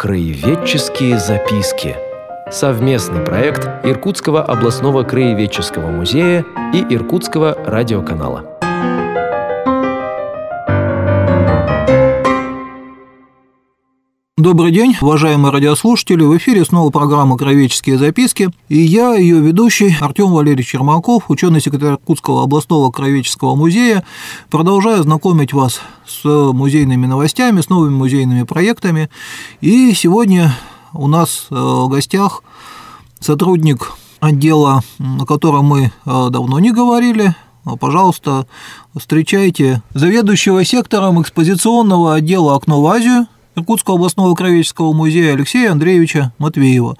Краеведческие записки. Совместный проект Иркутского областного краеведческого музея и Иркутского радиоканала. Добрый день, уважаемые радиослушатели. В эфире снова программа «Кровеческие записки». И я, ее ведущий, Артем Валерьевич Чермаков, ученый-секретарь Иркутского областного кровеческого музея, продолжаю знакомить вас с музейными новостями, с новыми музейными проектами. И сегодня у нас э, в гостях сотрудник отдела, о котором мы э, давно не говорили, Пожалуйста, встречайте заведующего сектором экспозиционного отдела «Окно в Азию» Иркутского областного краеведческого музея Алексея Андреевича Матвеева.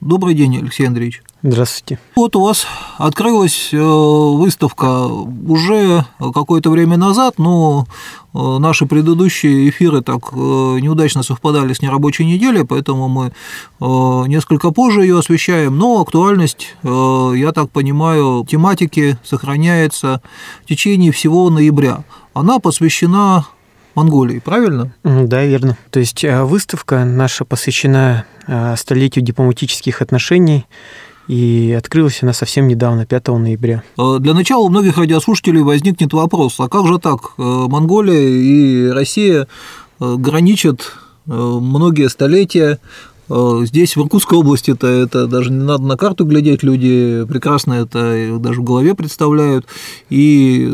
Добрый день, Алексей Андреевич. Здравствуйте. Вот у вас открылась э, выставка уже какое-то время назад, но э, наши предыдущие эфиры так э, неудачно совпадали с нерабочей неделей, поэтому мы несколько позже ее освещаем, но актуальность, я так понимаю, тематики сохраняется в течение всего ноября. Она посвящена Монголии, правильно? Да, верно. То есть э, выставка наша посвящена э, столетию дипломатических отношений и открылась она совсем недавно, 5 ноября. Э, для начала у многих радиослушателей возникнет вопрос, а как же так? Монголия и Россия граничат многие столетия, Здесь, в Иркутской области, это, это даже не надо на карту глядеть, люди прекрасно это даже в голове представляют. И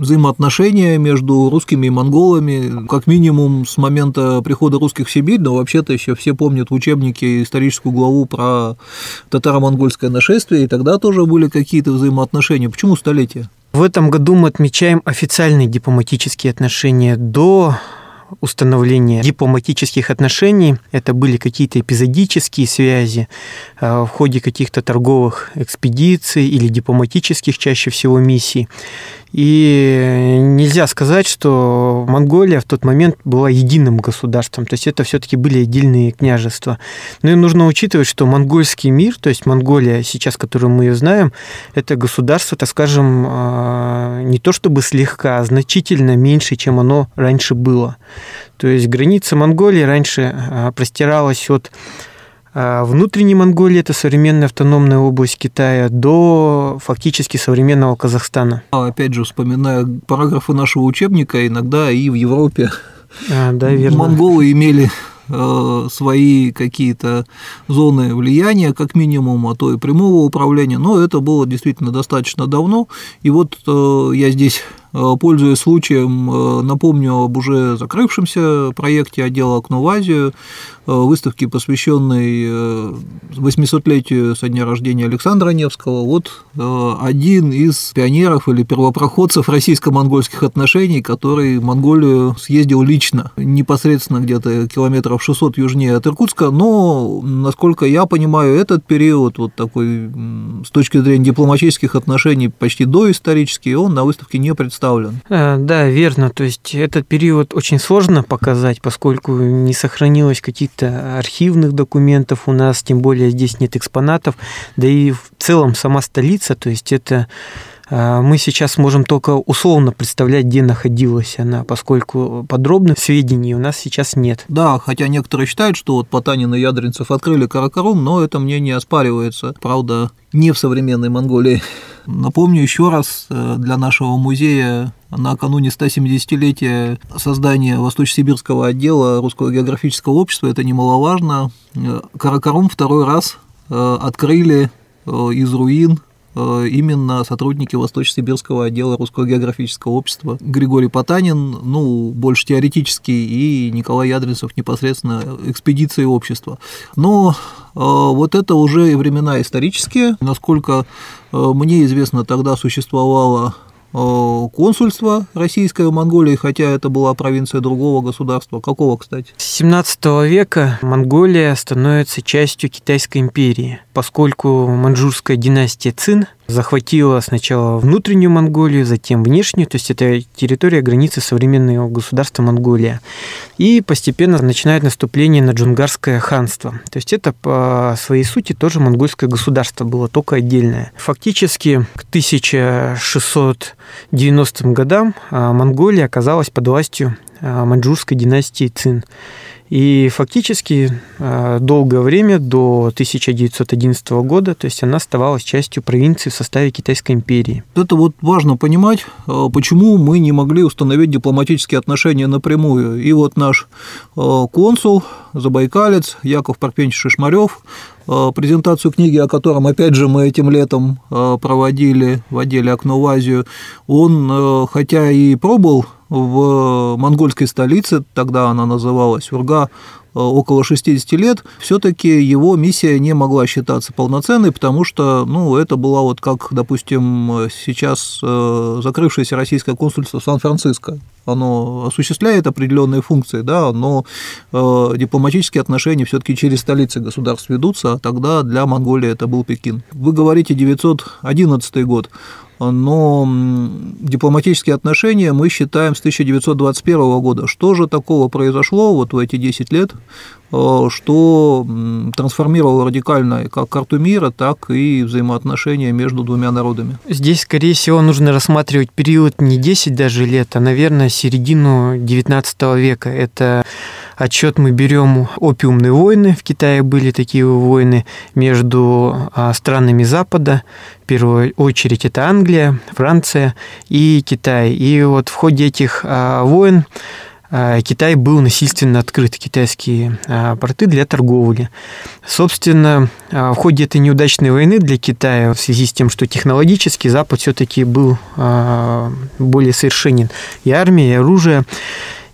взаимоотношения между русскими и монголами, как минимум с момента прихода русских в Сибирь, но вообще-то еще все помнят в учебнике историческую главу про татаро-монгольское нашествие, и тогда тоже были какие-то взаимоотношения. Почему столетия? В этом году мы отмечаем официальные дипломатические отношения до установления дипломатических отношений. Это были какие-то эпизодические связи э, в ходе каких-то торговых экспедиций или дипломатических чаще всего миссий. И нельзя сказать, что Монголия в тот момент была единым государством, то есть это все-таки были отдельные княжества. Но и нужно учитывать, что монгольский мир, то есть Монголия сейчас, которую мы ее знаем, это государство, так скажем, а, не то чтобы слегка, а значительно меньше, чем оно раньше было. То есть граница Монголии раньше а, простиралась от а внутренней Монголии, это современная автономная область Китая, до фактически современного Казахстана. А опять же, вспоминая параграфы нашего учебника, иногда и в Европе а, да, верно. монголы имели э, свои какие-то зоны влияния, как минимум, а то и прямого управления, но это было действительно достаточно давно. И вот э, я здесь пользуясь случаем, э, напомню об уже закрывшемся проекте отдела «Окно в Азию», э, выставке, посвященной 800-летию со дня рождения Александра Невского. Вот один из пионеров или первопроходцев российско-монгольских отношений, который в Монголию съездил лично, непосредственно где-то километров 600 южнее от Иркутска, но, насколько я понимаю, этот период вот такой с точки зрения дипломатических отношений почти доисторический, он на выставке не представлен представлен. Э, да, верно. То есть этот период очень сложно показать, поскольку не сохранилось каких-то архивных документов у нас, тем более здесь нет экспонатов, да и в целом сама столица, то есть это э, мы сейчас можем только условно представлять, где находилась она, поскольку подробных сведений у нас сейчас нет. Да, хотя некоторые считают, что вот Потанин и Ядринцев открыли Каракарум, но это мне не оспаривается. Правда, не в современной Монголии. Напомню еще раз э, для нашего музея накануне 170-летия создания Восточно-Сибирского отдела Русского географического общества, это немаловажно, э, Каракарум второй раз э, открыли из руин именно сотрудники Восточно-Сибирского отдела Русского географического общества Григорий Потанин, ну, больше теоретический, и Николай Ядринцев непосредственно экспедиции общества. Но вот это уже времена исторические, насколько Э, мне известно, тогда существовало э, консульство российское в Монголии, хотя это была провинция другого государства. Какого, кстати? С 17 века Монголия становится частью Китайской империи, поскольку маньчжурская династия Цин – захватила сначала внутреннюю Монголию, затем внешнюю, то есть это территория границы современного государства Монголия. И постепенно начинает наступление на Джунгарское ханство. То есть это по своей сути тоже монгольское государство было, только отдельное. Фактически к 1690 годам а, Монголия оказалась под властью а, маньчжурской династии Цин. И фактически э, долгое время, до 1911 года, то есть она оставалась частью провинции в составе Китайской империи. Это вот важно понимать, э, почему мы не могли установить дипломатические отношения напрямую. И вот наш э, консул, забайкалец Яков Парпенч Шишмарев, презентацию книги, о котором, опять же, мы этим летом проводили в отделе «Окно в Азию», он, хотя и пробовал в монгольской столице, тогда она называлась Урга, э, около 60 лет, все-таки его миссия не могла считаться полноценной, потому что, ну, это была вот как, допустим, сейчас э, закрывшееся российское консульство в Сан-Франциско. Оно осуществляет определенные функции, да, но э, дипломатические отношения все-таки через столицы государств ведутся, а тогда для Монголии это был Пекин. Вы говорите 911 год но дипломатические отношения мы считаем с 1921 года. Что же такого произошло вот в эти 10 лет, э, что трансформировало радикально как карту мира, так и взаимоотношения между двумя народами? Здесь, скорее всего, нужно рассматривать период не 10 даже лет, а, наверное, середину 19 века. Это отчет мы берем опиумные войны. В Китае были такие войны между а, странами Запада. В первую очередь это Англия, Франция и Китай. И вот в ходе этих а, войн а, Китай был насильственно открыт, китайские порты для торговли. Собственно, в ходе этой неудачной войны для Китая, в связи с тем, что технологически Запад все-таки был более совершенен и армия, и оружие,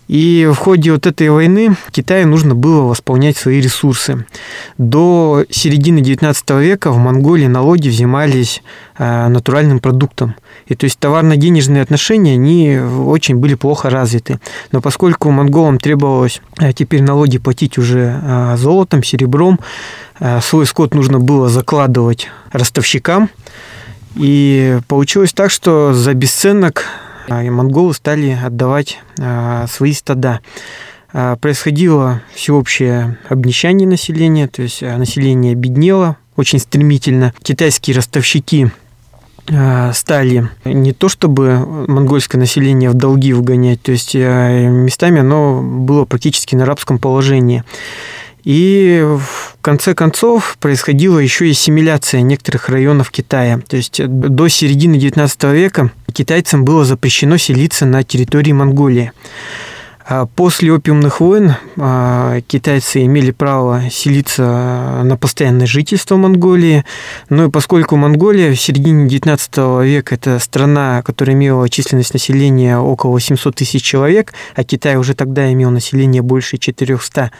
и в ходе вот этой войны Китаю нужно было восполнять свои ресурсы. До середины XIX века в Монголии налоги взимались э, натуральным продуктом. И то есть товарно-денежные отношения, они очень были плохо развиты. Но поскольку монголам требовалось э, теперь налоги платить уже э, золотом, серебром, свой скот нужно было закладывать ростовщикам. И получилось так, что за бесценок и монголы стали отдавать а, свои стада. А, происходило всеобщее обнищание населения, то есть население беднело очень стремительно. Китайские ростовщики стали не то чтобы монгольское население в долги вгонять, то есть местами оно было практически на рабском положении. И в конце концов происходила еще и ассимиляция некоторых районов Китая. То есть до середины XIX века китайцам было запрещено селиться на территории Монголии. А после опиумных войн а, китайцы имели право селиться на постоянное жительство в Монголии. Ну и поскольку Монголия в середине XIX века это страна, которая имела численность населения около 800 тысяч человек, а Китай уже тогда имел население больше 400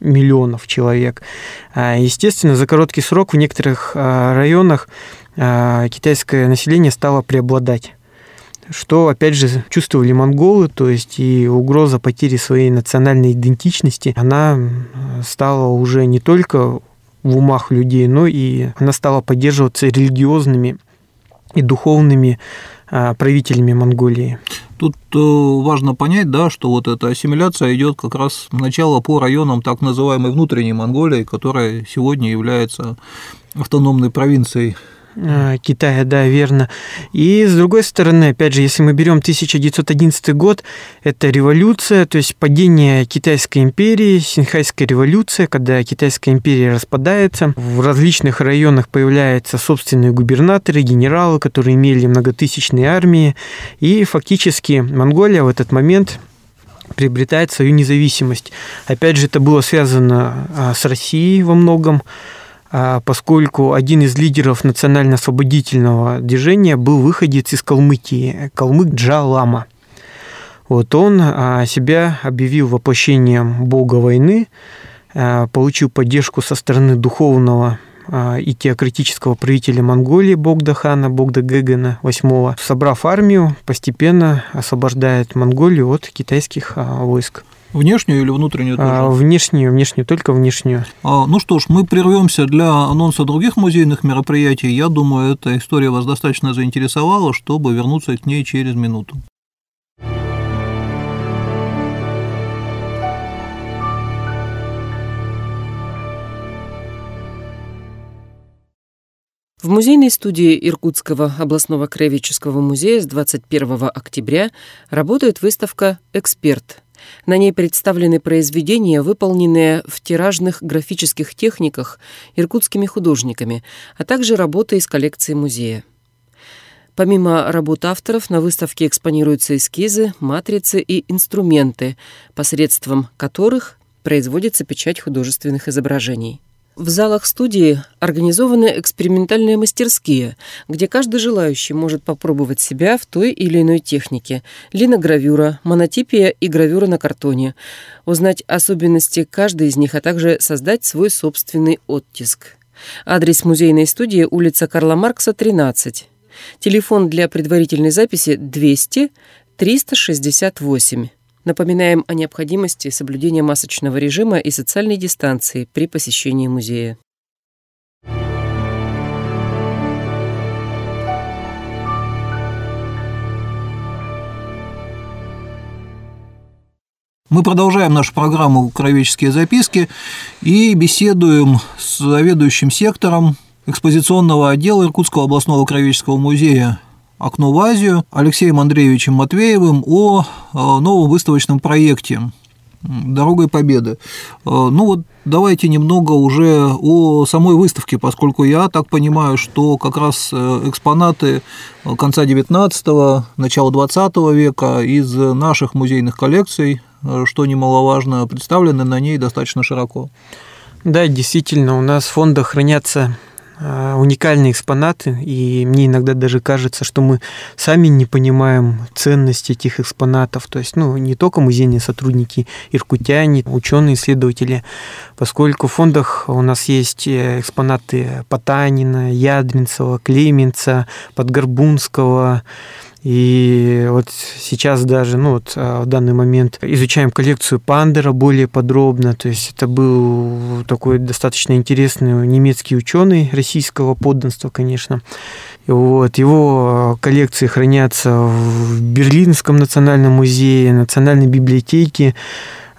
миллионов человек. А, естественно, за короткий срок в некоторых а, районах а, китайское население стало преобладать что, опять же, чувствовали монголы, то есть и угроза потери своей национальной идентичности, она стала уже не только в умах людей, но и она стала поддерживаться религиозными и духовными правителями Монголии. Тут э, важно понять, да, что вот эта ассимиляция идет как раз сначала по районам так называемой внутренней Монголии, которая сегодня является автономной провинцией Китая, да, верно. И с другой стороны, опять же, если мы берем 1911 год, это революция, то есть падение Китайской империи, Синхайская революция, когда Китайская империя распадается, в различных районах появляются собственные губернаторы, генералы, которые имели многотысячные армии, и фактически Монголия в этот момент приобретает свою независимость. Опять же, это было связано а, с Россией во многом, поскольку один из лидеров национально-освободительного движения был выходец из Калмыкии, калмык Джалама. Вот он а, себя объявил воплощением бога войны, а, получил поддержку со стороны духовного и теократического правителя Монголии Богдахана, Богда Гегена VIII, собрав армию, постепенно освобождает Монголию от китайских войск. Внешнюю или внутреннюю тоже? А, внешнюю, внешнюю, только внешнюю. А, ну что ж, мы прервемся для анонса других музейных мероприятий. Я думаю, эта история вас достаточно заинтересовала, чтобы вернуться к ней через минуту. В музейной студии Иркутского областного краеведческого музея с 21 октября работает выставка «Эксперт» На ней представлены произведения, выполненные в тиражных графических техниках иркутскими художниками, а также работы из коллекции музея. Помимо работ авторов, на выставке экспонируются эскизы, матрицы и инструменты, посредством которых производится печать художественных изображений. В залах студии организованы экспериментальные мастерские, где каждый желающий может попробовать себя в той или иной технике – линогравюра, монотипия и гравюра на картоне, узнать особенности каждой из них, а также создать свой собственный оттиск. Адрес музейной студии – улица Карла Маркса, 13. Телефон для предварительной записи 200 368. Напоминаем о необходимости соблюдения масочного режима и социальной дистанции при посещении музея. Мы продолжаем нашу программу «Кровеческие записки» и беседуем с заведующим сектором экспозиционного отдела Иркутского областного краеведческого музея «Окно в Азию» Алексеем Андреевичем Матвеевым о новом выставочном проекте «Дорогой Победы». Э, ну вот давайте немного уже о самой выставке, поскольку я так понимаю, что как раз э, экспонаты конца XIX, начала XX века из наших музейных коллекций, э, что немаловажно, представлены на ней достаточно широко. Да, действительно, у нас в фондах хранятся уникальные экспонаты, и мне иногда даже кажется, что мы сами не понимаем ценности этих экспонатов. То есть, ну, не только музейные сотрудники, иркутяне, ученые, исследователи, поскольку в фондах у нас есть э, экспонаты Потанина, Ядринцева, Клеменца, Подгорбунского, и вот сейчас даже, ну вот а, в данный момент изучаем коллекцию Пандера более подробно. То есть это был такой достаточно интересный немецкий ученый российского подданства, конечно. Вот, его коллекции хранятся в Берлинском национальном музее, Национальной библиотеке.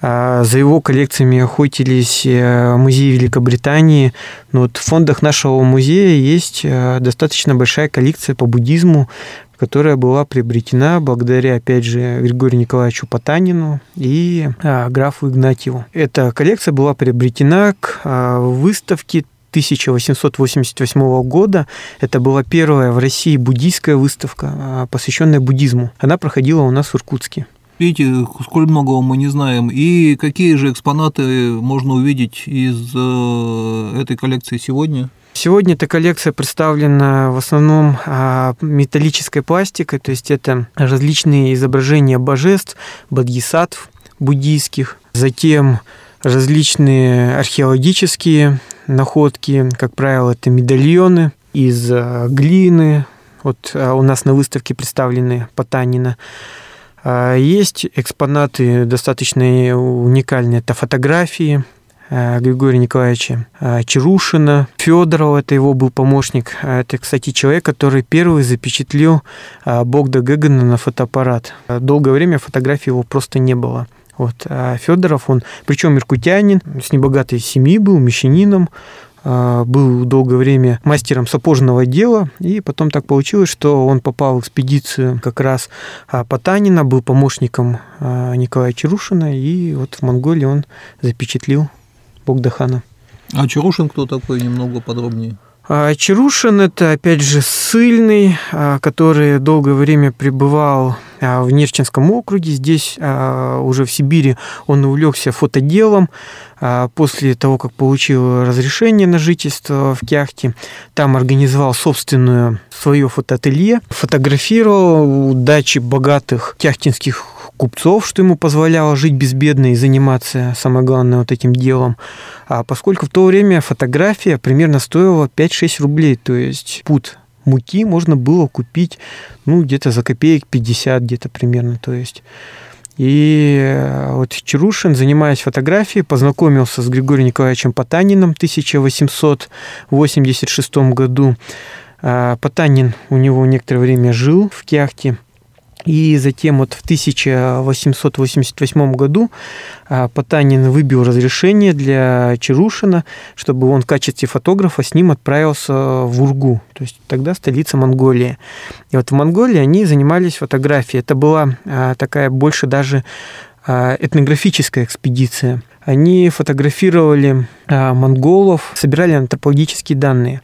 А, за его коллекциями охотились э, музеи Великобритании. Но вот в фондах нашего музея есть э, достаточно большая коллекция по буддизму, которая была приобретена благодаря, опять же, Григорию Николаевичу Потанину и а, графу Игнатьеву. Эта коллекция была приобретена к а, выставке 1888 года. Это была первая в России буддийская выставка, посвященная буддизму. Она проходила у нас в Иркутске. Видите, сколь многого мы не знаем. И какие же экспонаты можно увидеть из э, этой коллекции сегодня? Сегодня эта коллекция представлена в основном а, металлической пластикой, то есть это различные изображения божеств, бодхисаттв буддийских, затем различные археологические находки, как правило, это медальоны из а, глины, вот а, у нас на выставке представлены Потанина. Есть экспонаты достаточно уникальные, это фотографии, Э, Григория Николаевича э, Чарушина, Федорова, это его был помощник. Это, кстати, человек, который первый запечатлел Богда Гагана на фотоаппарат. Долгое время фотографий его просто не было. Вот. А Федоров, он, причем иркутянин, с небогатой семьи был, мещанином, был долгое время мастером сапожного дела, и потом так получилось, что он попал в экспедицию как раз Потанина, был помощником Николая Чарушина, и вот в Монголии он запечатлил Богдахана. А Чарушин кто такой, немного подробнее? А Чарушин – это, опять же, сыльный, а, который долгое время пребывал а, в Нерчинском округе. Здесь, уже в Сибири, он увлекся фотоделом. После того, как получил разрешение на жительство в Кяхте, там организовал собственную свое фотоателье, фотографировал дачи богатых кяхтинских купцов, что ему позволяло жить безбедно и заниматься, самое главное, вот этим делом. А поскольку в то время фотография примерно стоила 5-6 рублей, то есть пут муки можно было купить, ну, где-то за копеек 50 где-то примерно, то есть... И э, вот Чарушин, занимаясь фотографией, познакомился с Григорием Николаевичем Потаниным в 1886 году. А, Потанин у него некоторое время жил в Кяхте – и затем вот в 1888 году а, Потанин выбил разрешение для Чарушина, чтобы он в качестве фотографа с ним отправился в Ургу, то есть тогда столица Монголии. И вот в Монголии они занимались фотографией. Это была а, такая больше даже а, этнографическая экспедиция. Они фотографировали монголов, собирали антропологические данные.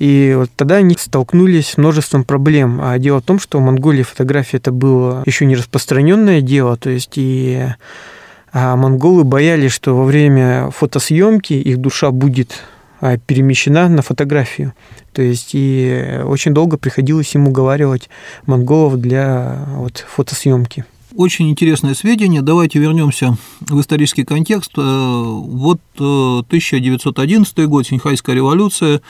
И вот тогда они столкнулись с множеством проблем. А дело в том, что в Монголии фотография это было еще не распространенное дело, то есть и а монголы боялись, что во время фотосъемки их душа будет а, перемещена на фотографию. То есть и очень долго приходилось им уговаривать монголов для вот, фотосъемки. Очень интересное сведение. Давайте вернемся в исторический контекст. Э, вот 1911 э, год, Синьхайская революция.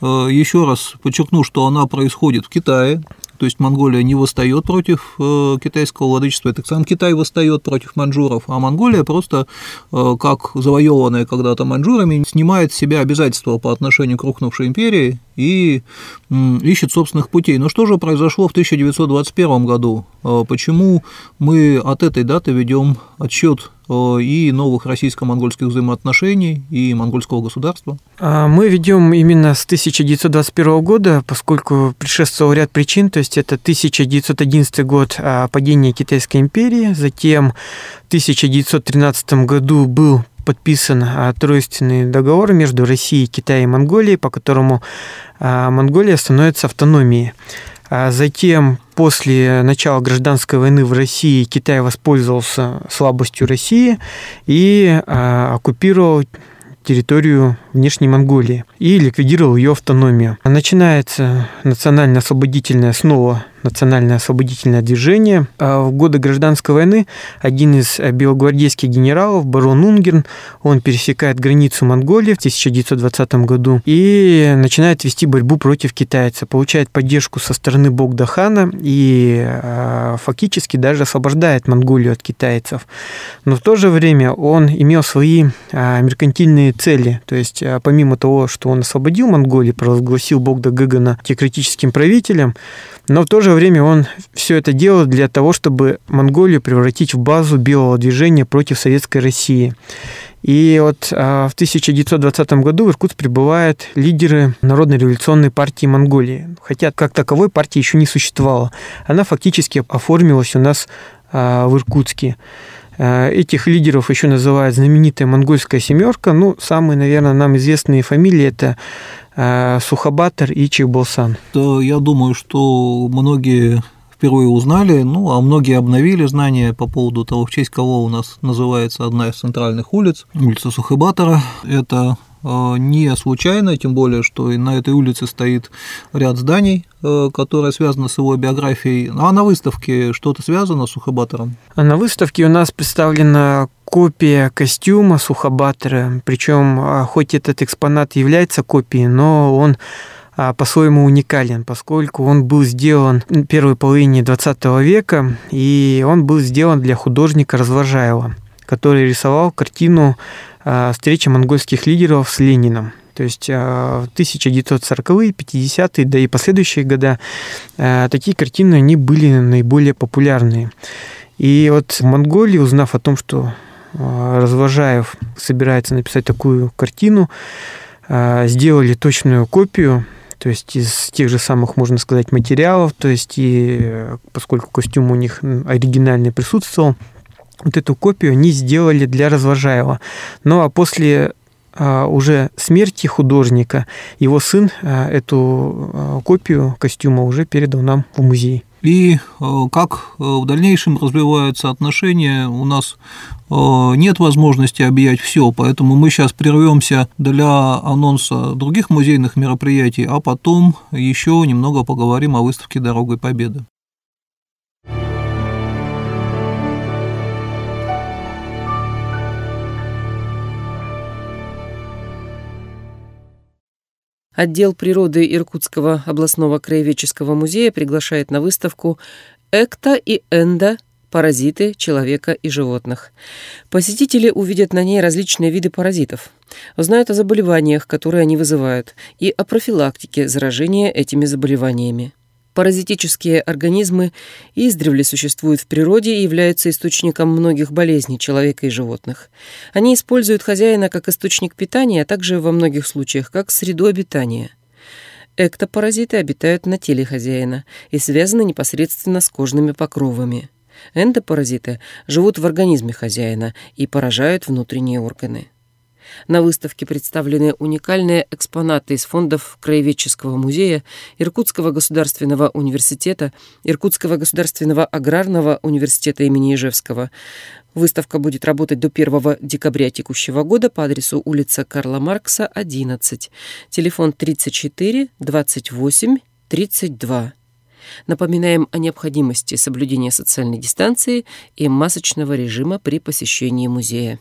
Э, Еще раз подчеркну, что она происходит в Китае. То есть Монголия не восстает против э, китайского владычества, это сам Китай восстает против маньчжуров, а Монголия просто, э, как завоеванная когда-то маньчжурами, снимает с себя обязательства по отношению к рухнувшей империи и ищет собственных путей. Но что же произошло в 1921 году? Э, почему мы от этой даты ведем отсчет и новых российско-монгольских взаимоотношений и монгольского государства? А, мы ведем именно с 1921 года, поскольку предшествовал ряд причин, то есть это 1911 год а, падения Китайской империи, затем в 1913 году был подписан а, тройственный договор между Россией, Китаем и Монголией, по которому Монголия становится автономией. Затем, после начала гражданской войны в России, Китай воспользовался слабостью России и а, оккупировал территорию внешней Монголии и ликвидировал ее автономию. Начинается национально-освободительная снова национальное освободительное движение. А в годы гражданской войны один из белогвардейских генералов, барон Унгерн, он пересекает границу Монголии в 1920 году и начинает вести борьбу против китайцев, получает поддержку со стороны Богдахана и а, фактически даже освобождает Монголию от китайцев. Но в то же время он имел свои а, меркантильные цели, то есть помимо того, что он освободил Монголию, провозгласил Богда Гагана теократическим правителем, но в то же время он все это делал для того, чтобы Монголию превратить в базу белого движения против Советской России. И вот а, в 1920 году в Иркутск прибывают лидеры Народной революционной партии Монголии. Хотя как таковой партии еще не существовало. Она фактически оформилась у нас а, в Иркутске. А, этих лидеров еще называют знаменитая монгольская семерка. Ну, самые, наверное, нам известные фамилии это Э, Сухобатор и Чебосан. То я думаю, что многие впервые узнали, ну, а многие обновили знания по поводу того, в честь кого у нас называется одна из центральных улиц, улица Сухобатора. Это э, не случайно, тем более, что и на этой улице стоит ряд зданий, э, которые связаны с его биографией. А на выставке что-то связано с Сухобатором? А на выставке у нас представлена копия костюма Сухобатора, причем а, хоть этот экспонат является копией, но он а, по-своему уникален, поскольку он был сделан в первой половине 20 века, и он был сделан для художника Развожаева, который рисовал картину а, встречи монгольских лидеров с Лениным. То есть в 1940-е, 50-е, да и последующие года такие картины они были наиболее популярные. И вот в Монголии, узнав о том, что Развожаев собирается написать такую картину, сделали точную копию, то есть из тех же самых, можно сказать, материалов, то есть и поскольку костюм у них оригинальный присутствовал, вот эту копию они сделали для Развожаева. Ну а после а, уже смерти художника его сын эту копию костюма уже передал нам в музей. И как в дальнейшем развиваются отношения, у нас нет возможности объять все, поэтому мы сейчас прервемся для анонса других музейных мероприятий, а потом еще немного поговорим о выставке «Дорогой Победы». Отдел природы Иркутского областного краеведческого музея приглашает на выставку «Экта и Энда. Паразиты человека и животных». Посетители увидят на ней различные виды паразитов, узнают о заболеваниях, которые они вызывают, и о профилактике заражения этими заболеваниями. Паразитические организмы издревле существуют в природе и являются источником многих болезней человека и животных. Они используют хозяина как источник питания, а также во многих случаях как среду обитания. Эктопаразиты обитают на теле хозяина и связаны непосредственно с кожными покровами. Эндопаразиты живут в организме хозяина и поражают внутренние органы. На выставке представлены уникальные экспонаты из фондов Краеведческого музея, Иркутского государственного университета, Иркутского государственного аграрного университета имени Ижевского. Выставка будет работать до 1 декабря текущего года по адресу улица Карла Маркса, 11. Телефон 34 28 32. Напоминаем о необходимости соблюдения социальной дистанции и масочного режима при посещении музея.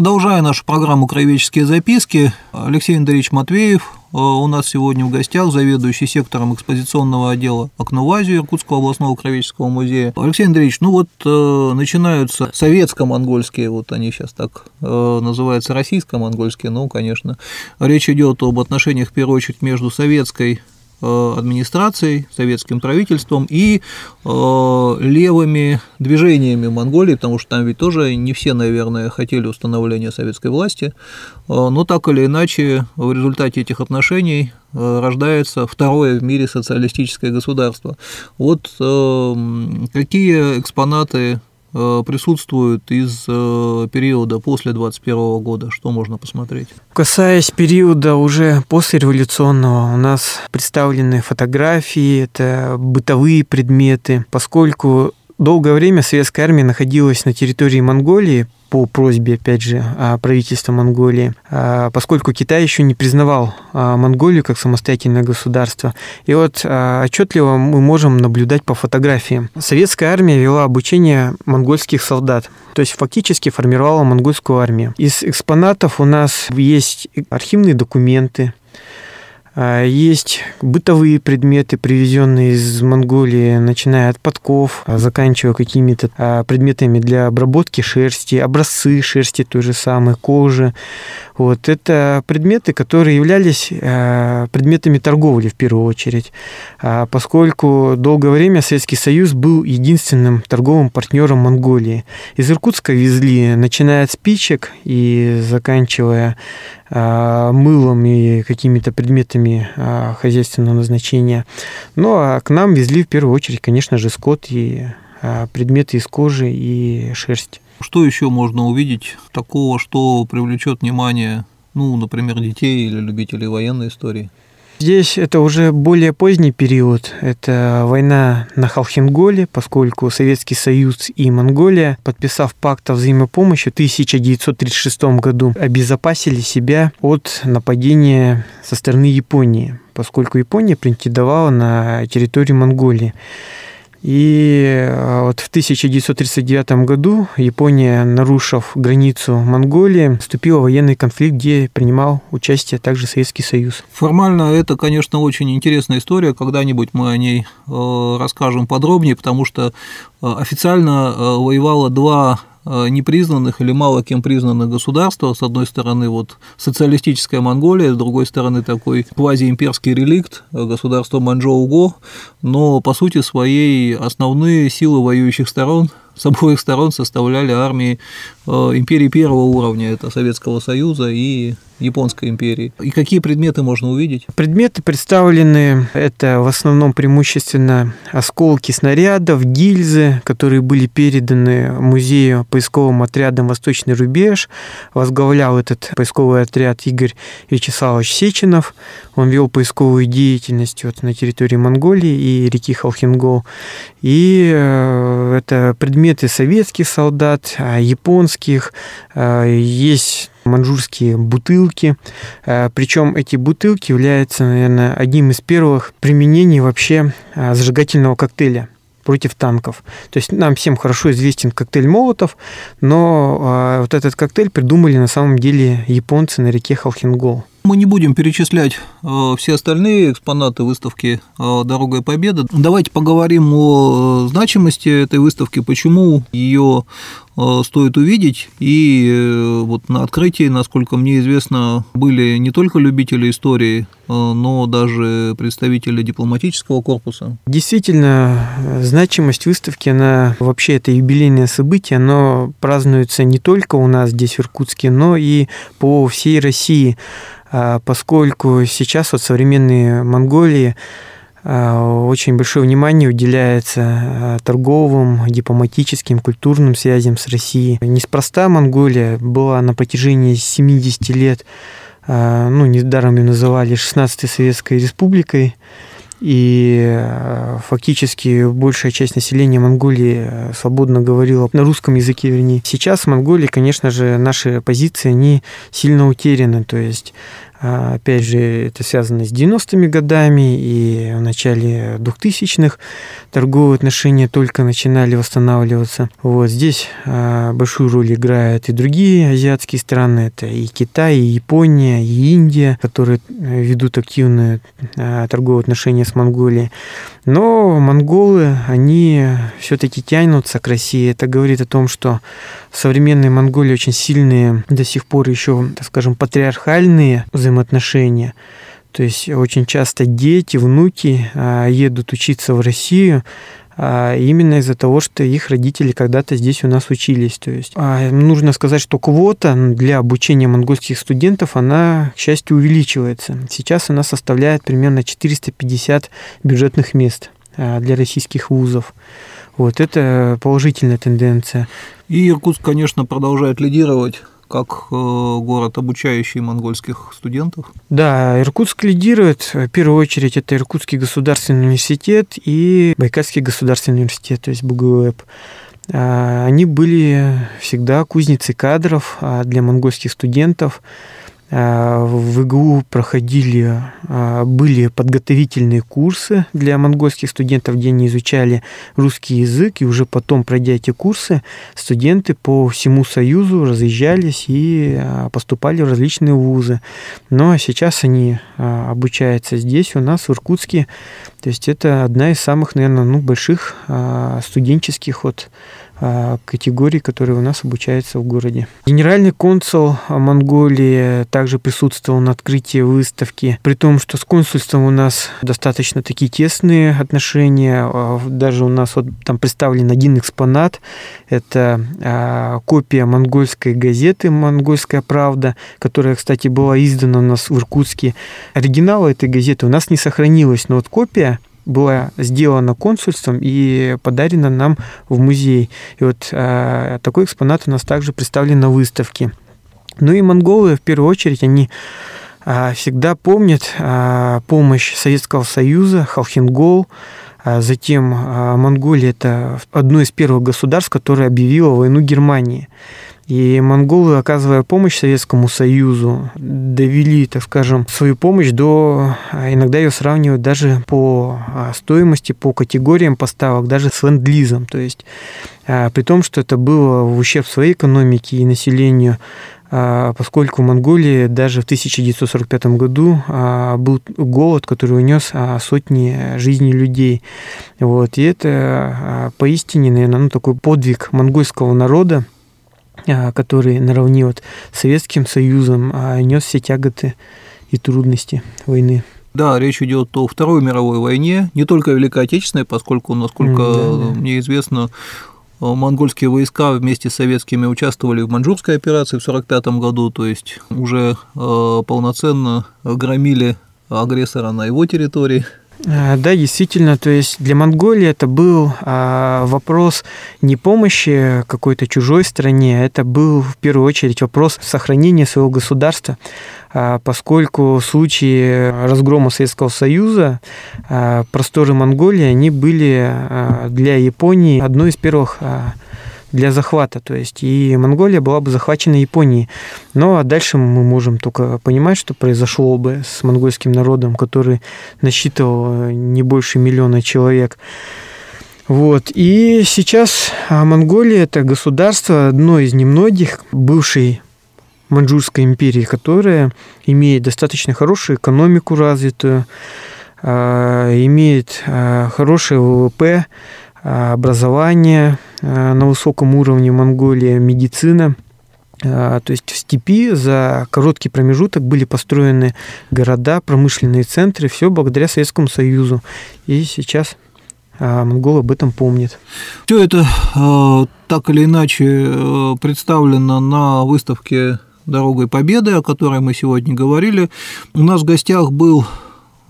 Продолжая нашу программу «Краеведческие записки», Алексей Андреевич Матвеев э, у нас сегодня в гостях, заведующий сектором экспозиционного отдела «Окно в Азию» Иркутского областного краеведческого музея. Алексей Андреевич, ну вот э, начинаются советско-монгольские, вот они сейчас так э, называются, российско-монгольские, ну, конечно, речь идет об отношениях, в первую очередь, между советской администрацией, советским правительством и э, левыми движениями Монголии, потому что там ведь тоже не все, наверное, хотели установления советской власти, э, но так или иначе в результате этих отношений рождается второе в мире социалистическое государство. Вот какие экспонаты Э, присутствуют из э, периода после 21 года? Что можно посмотреть? Касаясь периода уже послереволюционного, у нас представлены фотографии, это бытовые предметы, поскольку долгое время советская армия находилась на территории Монголии по просьбе, опять же, а, правительства Монголии, а, поскольку Китай еще не признавал а, Монголию как самостоятельное государство. И вот отчетливо мы можем наблюдать по фотографиям. Советская армия вела обучение монгольских солдат, то есть фактически формировала монгольскую армию. Из экспонатов у нас есть архивные документы, есть бытовые предметы, привезенные из Монголии, начиная от подков, а, заканчивая какими-то а, предметами для обработки шерсти, образцы шерсти той же самой, кожи. Вот. Это предметы, которые являлись предметами торговли в первую очередь, поскольку долгое время Советский Союз был единственным торговым партнером Монголии. Из Иркутска везли, начиная от спичек и заканчивая мылом и какими-то предметами хозяйственного назначения. Ну а к нам везли в первую очередь, конечно же, скот и предметы из кожи и шерсти. Что еще можно увидеть такого, что привлечет внимание, ну, например, детей или любителей военной истории? Здесь это уже более поздний период. Это война на Халхинголе, поскольку Советский Союз и Монголия, подписав пакт о взаимопомощи в 1936 году, обезопасили себя от нападения со стороны Японии, поскольку Япония претендовала на территорию Монголии. И э, вот в 1939 году Япония, нарушив границу Монголии, вступила в военный конфликт, где принимал участие также Советский Союз. Формально это, конечно, очень интересная история. Когда-нибудь мы о ней э, расскажем подробнее, потому что э, официально воевало два Э, непризнанных или мало кем признанных государства. С одной стороны, вот социалистическая Монголия, с другой стороны, такой квазиимперский реликт э, государство Манчжоу-Го, но по сути своей основные силы воюющих сторон с обоих сторон составляли армии э, империи первого уровня, это Советского Союза и Японской империи. И какие предметы можно увидеть? Предметы представлены, это в основном преимущественно осколки снарядов, гильзы, которые были переданы музею поисковым отрядом «Восточный рубеж». Возглавлял этот поисковый отряд Игорь Вячеславович Сеченов. Он вел поисковую деятельность вот на территории Монголии и реки Халхингол. И э, это предметы советских солдат, а, японских. Э, есть манжурские бутылки. Э, Причем эти бутылки являются, наверное, одним из первых применений вообще зажигательного коктейля против танков. То есть нам всем хорошо известен коктейль Молотов, но вот этот коктейль придумали на самом деле японцы на реке Халхингол. Мы не будем перечислять э, все остальные экспонаты выставки э, «Дорога и победа». Давайте поговорим о значимости этой выставки, почему ее Э, стоит увидеть. И э, вот на открытии, насколько мне известно, были не только любители истории, э, но даже представители дипломатического корпуса. Действительно, значимость выставки, она вообще это юбилейное событие, оно празднуется не только у нас здесь в Иркутске, но и по всей России, поскольку сейчас вот современные Монголии Э, очень большое внимание уделяется э, торговым, дипломатическим, культурным связям с Россией. Неспроста Монголия была на протяжении 70 лет, ну, недаром ее называли 16-й Советской Республикой, и фактически большая часть населения Монголии свободно говорила на русском языке, вернее. Сейчас в Монголии, конечно же, наши позиции, они сильно утеряны, то есть опять же, это связано с 90-ми годами и в начале 2000-х торговые отношения только начинали восстанавливаться. Вот здесь а, большую роль играют и другие азиатские страны. Это и Китай, и Япония, и Индия, которые э, ведут активные а, торговые отношения с Монголией. Но монголы, они все-таки тянутся к России. Это говорит о том, что современные Монголии очень сильные, до сих пор еще, так скажем, патриархальные взаимоотношения. То есть очень часто дети, внуки а, едут учиться в Россию а, именно из-за того, что их родители когда-то здесь у нас учились. То есть а, нужно сказать, что квота для обучения монгольских студентов, она, к счастью, увеличивается. Сейчас она составляет примерно 450 бюджетных мест для российских вузов. Вот это положительная тенденция. И Иркутск, конечно, продолжает лидировать как э, город, обучающий монгольских студентов? Да, Иркутск лидирует. В первую очередь это Иркутский государственный университет и Байкальский государственный университет, то есть БГУЭП. А, они были всегда кузницей кадров а, для монгольских студентов. А, в ИГУ проходили, а, были подготовительные курсы для монгольских студентов, где они изучали русский язык, и уже потом, пройдя эти курсы, студенты по всему Союзу разъезжались и а, поступали в различные вузы. Но сейчас они обучаются здесь, у нас, в Иркутске. То есть это одна из самых, наверное, ну, больших студенческих вот а, категорий, которые у нас обучаются в городе. Генеральный консул Монголии также присутствовал на открытии выставки, при том, что с консульством у нас достаточно такие тесные отношения. А, даже у нас вот там представлен один экспонат. Это а, копия монгольской газеты «Монгольская правда», которая, кстати, была издана у нас в Иркутске. Оригинала этой газеты у нас не сохранилось, но вот копия была сделана консульством и подарена нам в музей. И вот э, такой экспонат у нас также представлен на выставке. Ну и монголы, в первую очередь, они э, всегда помнят э, помощь Советского Союза, Халхингол, Затем Монголия – это одно из первых государств, которое объявило войну Германии. И монголы, оказывая помощь Советскому Союзу, довели, так скажем, свою помощь до... А, иногда ее сравнивают даже по а, стоимости, по категориям поставок, даже с ленд-лизом. То есть а, при том, что это было в ущерб своей экономике и населению, поскольку в Монголии даже в 1945 году был голод, который унес сотни жизней людей. Вот. И это поистине, наверное, ну, такой подвиг монгольского народа, который наравне вот с Советским Союзом а, нес все тяготы и трудности войны. Да, речь идет о Второй мировой войне, не только Великой Отечественной, поскольку, насколько да, да. мне известно, монгольские войска вместе с советскими участвовали в маньчжурской операции в 1945 году, то есть уже э, полноценно громили агрессора на его территории. А, да, действительно, то есть для Монголии это был а, вопрос не помощи какой-то чужой стране, это был в первую очередь вопрос сохранения своего государства, а, поскольку в случае разгрома Советского Союза просторы Монголии, они были для Японии одной из первых для захвата. То есть и Монголия была бы захвачена Японией. Но а дальше мы можем только понимать, что произошло бы с монгольским народом, который насчитывал э, не больше миллиона человек. Вот. И сейчас а, Монголия – это государство, одно из немногих, бывший Маньчжурской империи, которая имеет достаточно хорошую экономику развитую, имеет хорошее ВВП, образование на высоком уровне Монголия, медицина – а, то есть в степи за короткий промежуток были построены города, промышленные центры, все благодаря Советскому Союзу. И сейчас а, монголы об этом помнят. Все это так или иначе представлено на выставке «Дорогой Победы», о которой мы сегодня говорили. У нас в гостях был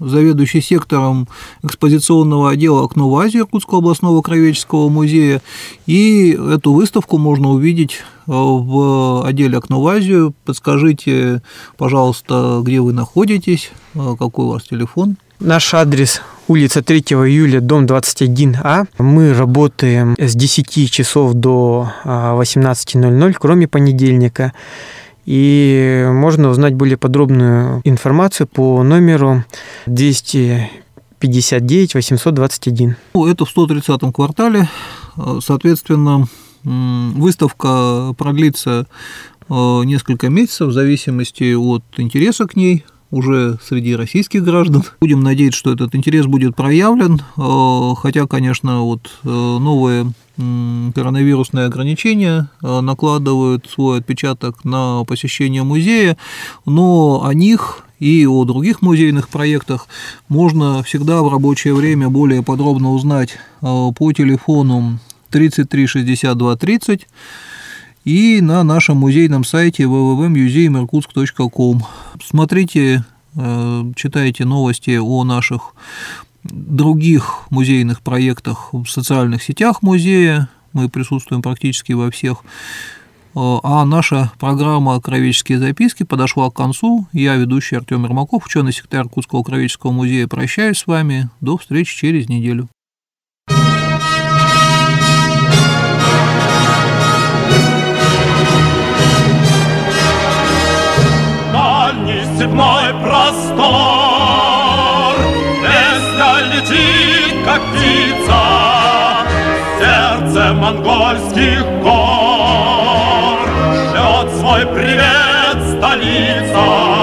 заведующий сектором экспозиционного отдела «Окно в Азию» Иркутского областного краеведческого музея. И эту выставку можно увидеть э, в отделе «Окно в Азию». Подскажите, пожалуйста, где вы находитесь, э, какой у вас телефон. Наш адрес улица 3 июля, дом 21А. Мы работаем с 10 часов до 18.00, кроме понедельника. И можно узнать более подробную информацию по номеру 259 821. Ну, это в 130 квартале. Соответственно, выставка продлится э, несколько месяцев в зависимости от интереса к ней уже среди российских граждан. Будем надеяться, что этот интерес будет проявлен, э, хотя, конечно, вот э, новые коронавирусные ограничения э, накладывают свой отпечаток на посещение музея, но о них и о других музейных проектах можно всегда в рабочее время более подробно узнать по телефону 33 62 30 и на нашем музейном сайте www.museimirkutsk.com. Смотрите, э, читайте новости о наших других музейных проектах в социальных сетях музея. Мы присутствуем практически во всех. Э, а наша программа «Кровеческие записки» подошла к концу. Я, ведущий Артем Ермаков, ученый секретарь Иркутского кровеческого музея, прощаюсь с вами. До встречи через неделю. Степной простор. Песня летит, как птица, сердце монгольских гор. Шлет свой привет столица,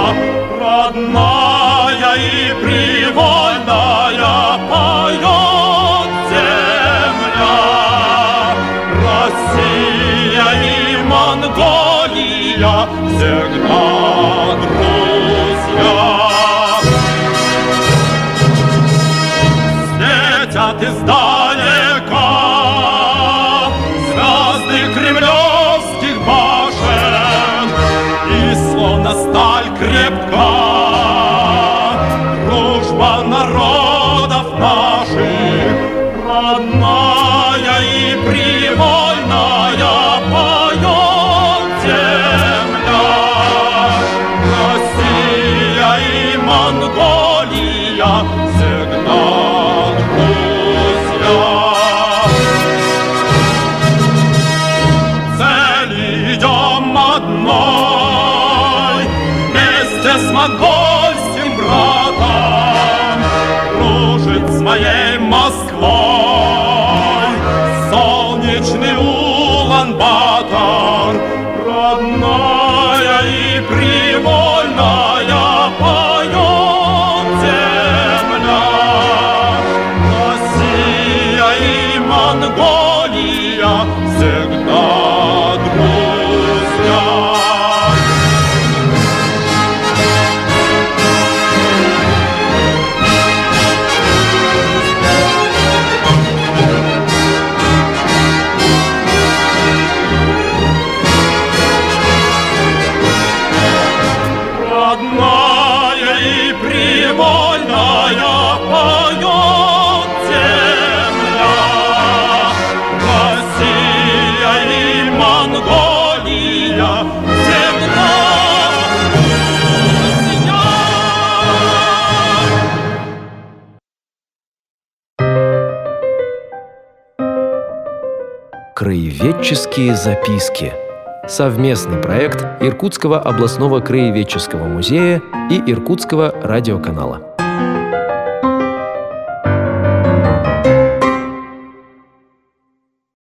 Совместный проект Иркутского областного краеведческого музея и Иркутского радиоканала.